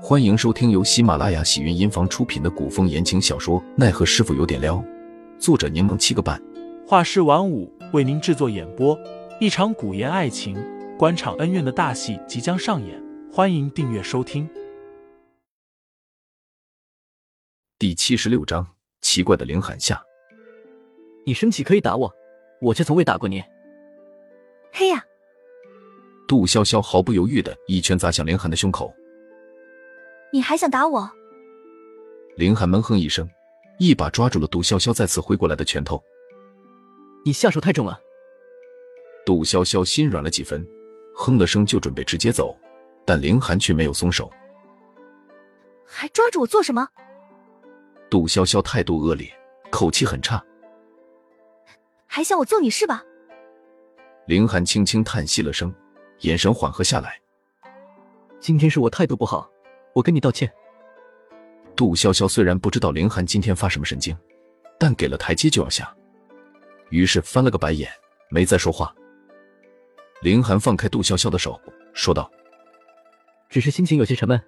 欢迎收听由喜马拉雅喜云音房出品的古风言情小说《奈何师傅有点撩》，作者柠檬七个半，画师晚舞为您制作演播。一场古言爱情、官场恩怨的大戏即将上演，欢迎订阅收听。第七十六章：奇怪的凌寒夏，你生气可以打我，我却从未打过你。嘿呀！杜潇潇毫不犹豫的一拳砸向凌寒的胸口。你还想打我？林寒闷哼一声，一把抓住了杜潇潇再次挥过来的拳头。你下手太重了。杜潇潇心软了几分，哼了声就准备直接走，但林寒却没有松手。还抓住我做什么？杜潇潇态度恶劣，口气很差。还想我揍你是吧？林寒轻轻叹息了声，眼神缓和下来。今天是我态度不好。我跟你道歉。杜潇潇虽然不知道凌寒今天发什么神经，但给了台阶就要下，于是翻了个白眼，没再说话。凌寒放开杜潇潇的手，说道：“只是心情有些沉闷，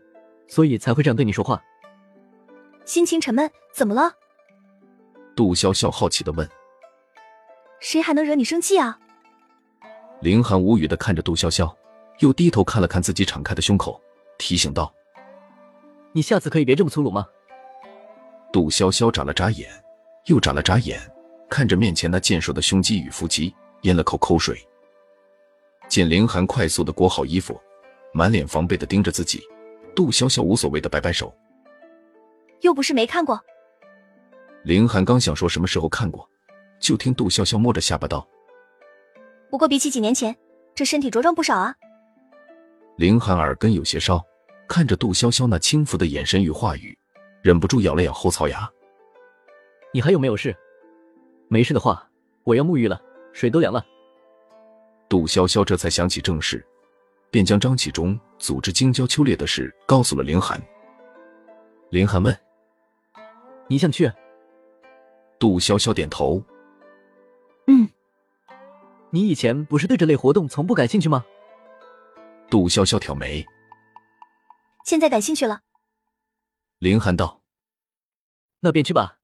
所以才会这样对你说话。”心情沉闷，怎么了？杜潇潇好奇的问：“谁还能惹你生气啊？”凌寒无语的看着杜潇潇，又低头看了看自己敞开的胸口，提醒道。你下次可以别这么粗鲁吗？杜潇潇眨了眨眼，又眨了眨眼，看着面前那健硕的胸肌与腹肌，咽了口口水。见凌寒快速的裹好衣服，满脸防备的盯着自己，杜潇潇无所谓的摆摆手，又不是没看过。凌寒刚想说什么时候看过，就听杜潇潇摸着下巴道：“不过比起几年前，这身体茁壮不少啊。”凌寒耳根有些烧。看着杜潇潇那轻浮的眼神与话语，忍不住咬了咬后槽牙。你还有没有事？没事的话，我要沐浴了，水都凉了。杜潇潇这才想起正事，便将张启忠组织京郊秋猎的事告诉了林寒。林寒问：“你想去？”杜潇潇点头：“嗯。”你以前不是对这类活动从不感兴趣吗？杜潇潇挑眉。现在感兴趣了，林寒道：“那便去吧。”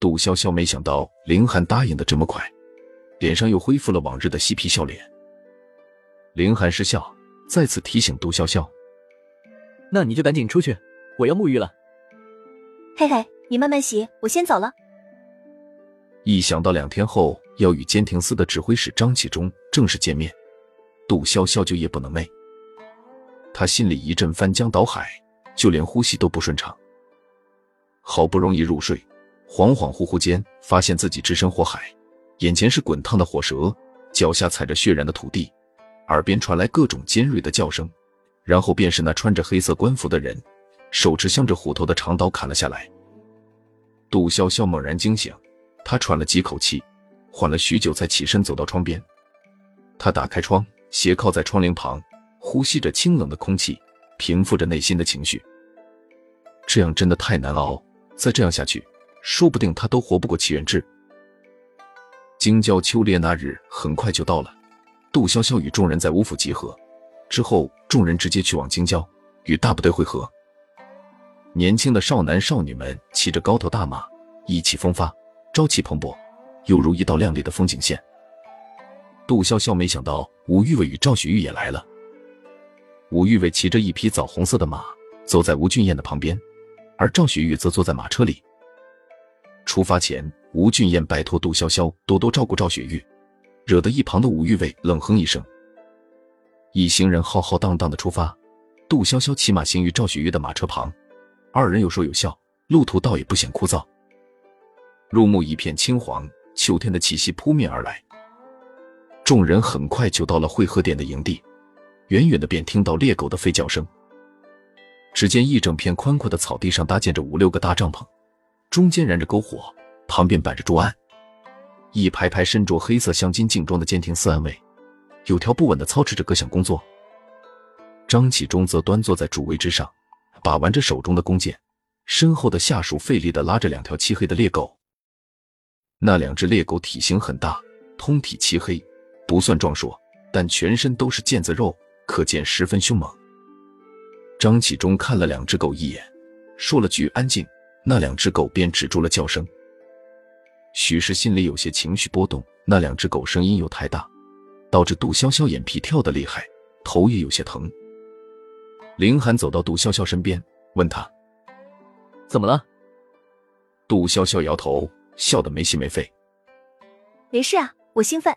杜潇潇没想到林寒答应的这么快，脸上又恢复了往日的嬉皮笑脸。林寒失笑，再次提醒杜潇潇：“那你就赶紧出去，我要沐浴了。”嘿嘿，你慢慢洗，我先走了。一想到两天后要与监庭司的指挥使张启忠正式见面，杜潇潇就夜不能寐。他心里一阵翻江倒海，就连呼吸都不顺畅。好不容易入睡，恍恍惚惚间发现自己置身火海，眼前是滚烫的火舌，脚下踩着血染的土地，耳边传来各种尖锐的叫声，然后便是那穿着黑色官服的人，手持镶着虎头的长刀砍了下来。杜潇潇猛然惊醒，他喘了几口气，缓了许久才起身走到窗边。他打开窗，斜靠在窗棂旁。呼吸着清冷的空气，平复着内心的情绪。这样真的太难熬，再这样下去，说不定他都活不过齐元志。京郊秋猎那日很快就到了，杜潇潇与众人在吴府集合之后，众人直接去往京郊与大部队会合。年轻的少男少女们骑着高头大马，意气风发，朝气蓬勃，犹如一道亮丽的风景线。杜潇潇没想到吴玉伟与赵雪玉也来了。吴玉伟骑着一匹枣红色的马，走在吴俊彦的旁边，而赵雪玉则坐在马车里。出发前，吴俊彦拜托杜潇潇多多照顾赵雪玉，惹得一旁的吴玉伟冷哼一声。一行人浩浩荡荡的出发，杜潇潇骑马行于赵雪玉的马车旁，二人有说有笑，路途倒也不显枯燥。入目一片青黄，秋天的气息扑面而来。众人很快就到了会合点的营地。远远的便听到猎狗的吠叫声。只见一整片宽阔的草地上搭建着五六个大帐篷，中间燃着篝火，旁边摆着桌案，一排排身着黑色镶金劲装的监听司安卫，有条不紊的操持着各项工作。张启忠则端坐在主位之上，把玩着手中的弓箭，身后的下属费力的拉着两条漆黑的猎狗。那两只猎狗体型很大，通体漆黑，不算壮硕，但全身都是腱子肉。可见十分凶猛。张启忠看了两只狗一眼，说了句“安静”，那两只狗便止住了叫声。许是心里有些情绪波动，那两只狗声音又太大，导致杜潇潇眼皮跳得厉害，头也有些疼。林寒走到杜潇潇身边，问他：“怎么了？”杜潇潇摇头，笑得没心没肺：“没事啊，我兴奋。”